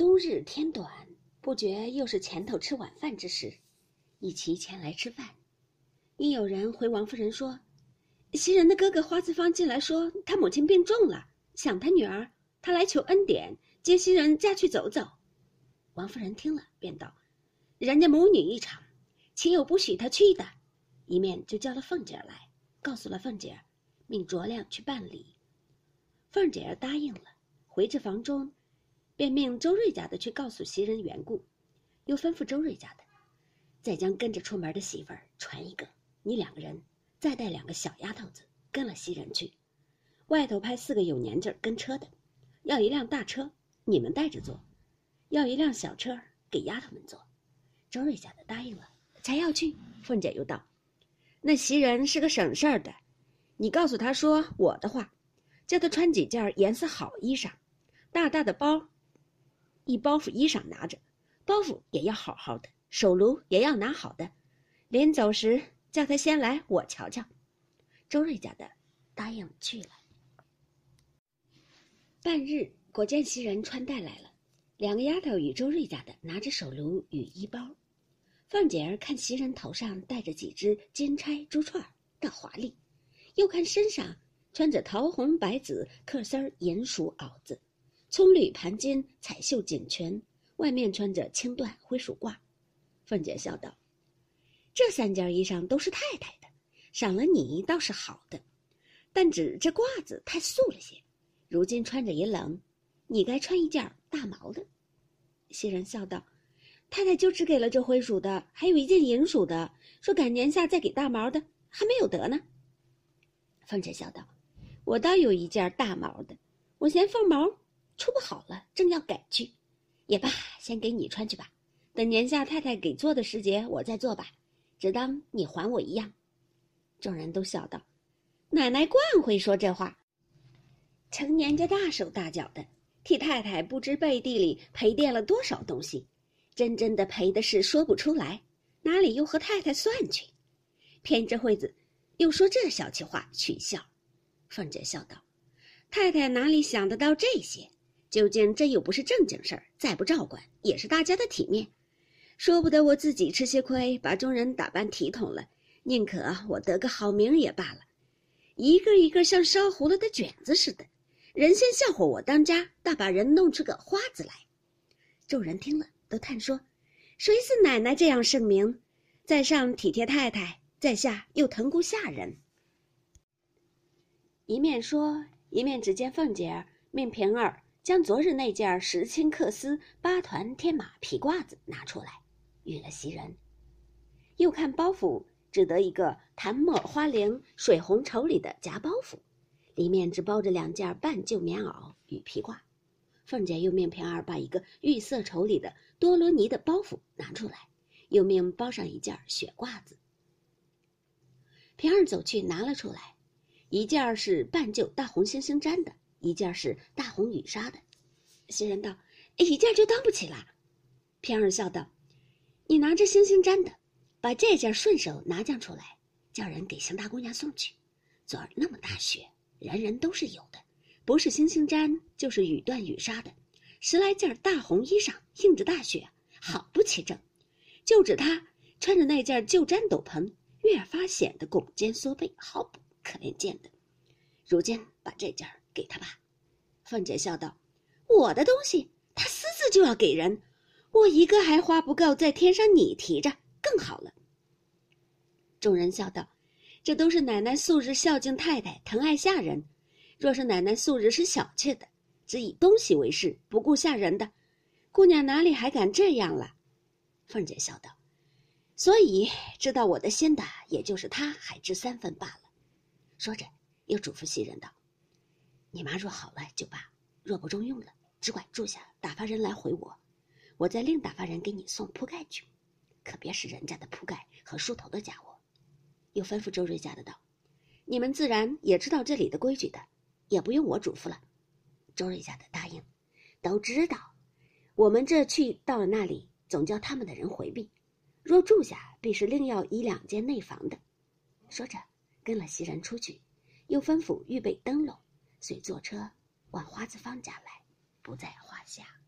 冬日天短，不觉又是前头吃晚饭之时，一齐前来吃饭。因有人回王夫人说：“袭人的哥哥花子方进来说，他母亲病重了，想他女儿，他来求恩典，接袭人家去走走。”王夫人听了，便道：“人家母女一场，岂有不许他去的？”一面就叫了凤姐儿来，告诉了凤姐儿，命卓亮去办理。凤姐儿答应了，回至房中。便命周瑞家的去告诉袭人缘故，又吩咐周瑞家的，再将跟着出门的媳妇儿传一个，你两个人再带两个小丫头子跟了袭人去，外头派四个有年纪跟车的，要一辆大车，你们带着坐；要一辆小车给丫头们坐。周瑞家的答应了，才要去。凤姐又道：“那袭人是个省事儿的，你告诉她说我的话，叫她穿几件颜色好衣裳，大大的包。”一包袱衣裳拿着，包袱也要好好的，手炉也要拿好的。临走时叫他先来，我瞧瞧。周瑞家的答应去了。半日，果见袭人穿戴来了，两个丫头与周瑞家的拿着手炉与衣包。凤姐儿看袭人头上戴着几只金钗珠串，倒华丽；又看身上穿着桃红白紫克丝儿银鼠袄子。葱绿盘金彩绣锦裙，外面穿着青缎灰鼠褂。凤姐笑道：“这三件衣裳都是太太的，赏了你倒是好的，但只这褂子太素了些，如今穿着也冷，你该穿一件大毛的。”袭人笑道：“太太就只给了这灰鼠的，还有一件银鼠的，说赶年下再给大毛的，还没有得呢。”凤姐笑道：“我倒有一件大毛的，我嫌凤毛。”出不好了，正要改去，也罢，先给你穿去吧。等年下太太给做的时节，我再做吧，只当你还我一样。众人都笑道：“奶奶惯会说这话，成年家大手大脚的，替太太不知背地里赔垫了多少东西，真真的赔的是说不出来，哪里又和太太算去？偏这会子又说这小气话取笑。”凤姐笑道：“太太哪里想得到这些？”究竟这又不是正经事儿，再不照管也是大家的体面。说不得我自己吃些亏，把众人打扮体统了，宁可我得个好名也罢了。一个一个像烧糊了的卷子似的，人先笑话我当家，倒把人弄出个花子来。众人听了都叹说：“谁似奶奶这样盛名，在上体贴太太，在下又疼顾下人。”一面说，一面只见凤姐儿命平儿。将昨日那件石青缂丝八团天马皮褂子拿出来，与了袭人。又看包袱，只得一个檀墨花翎水红绸里的夹包袱，里面只包着两件半旧棉袄与皮褂。凤姐又命平儿把一个玉色绸里的多罗尼的包袱拿出来，又命包上一件雪褂子。平儿走去拿了出来，一件是半旧大红猩猩毡的。一件是大红羽纱的，袭人道：“一件就当不起了。”平儿笑道：“你拿着星星毡的，把这件顺手拿将出来，叫人给邢大姑娘送去。昨儿那么大雪，人人都是有的，不是星星毡，就是羽缎羽纱的，十来件大红衣裳，映着大雪，好不齐整。就指他穿着那件旧毡斗篷，越发显得拱肩缩背，好不可怜见的。如今把这件。”给他吧，凤姐笑道：“我的东西，他私自就要给人，我一个还花不够，在天上你提着更好了。”众人笑道：“这都是奶奶素日孝敬太太，疼爱下人。若是奶奶素日是小气的，只以东西为事，不顾下人的，姑娘哪里还敢这样了？”凤姐笑道：“所以知道我的心的，也就是他还知三分罢了。”说着，又嘱咐袭人道。你妈若好了就罢，若不中用了，只管住下，打发人来回我，我再另打发人给你送铺盖去，可别是人家的铺盖和梳头的家伙。又吩咐周瑞家的道：“你们自然也知道这里的规矩的，也不用我嘱咐了。”周瑞家的答应，都知道。我们这去到了那里，总叫他们的人回避。若住下，必是另要一两间内房的。说着，跟了袭人出去，又吩咐预备灯笼。遂坐车往花子芳家来，不在话下。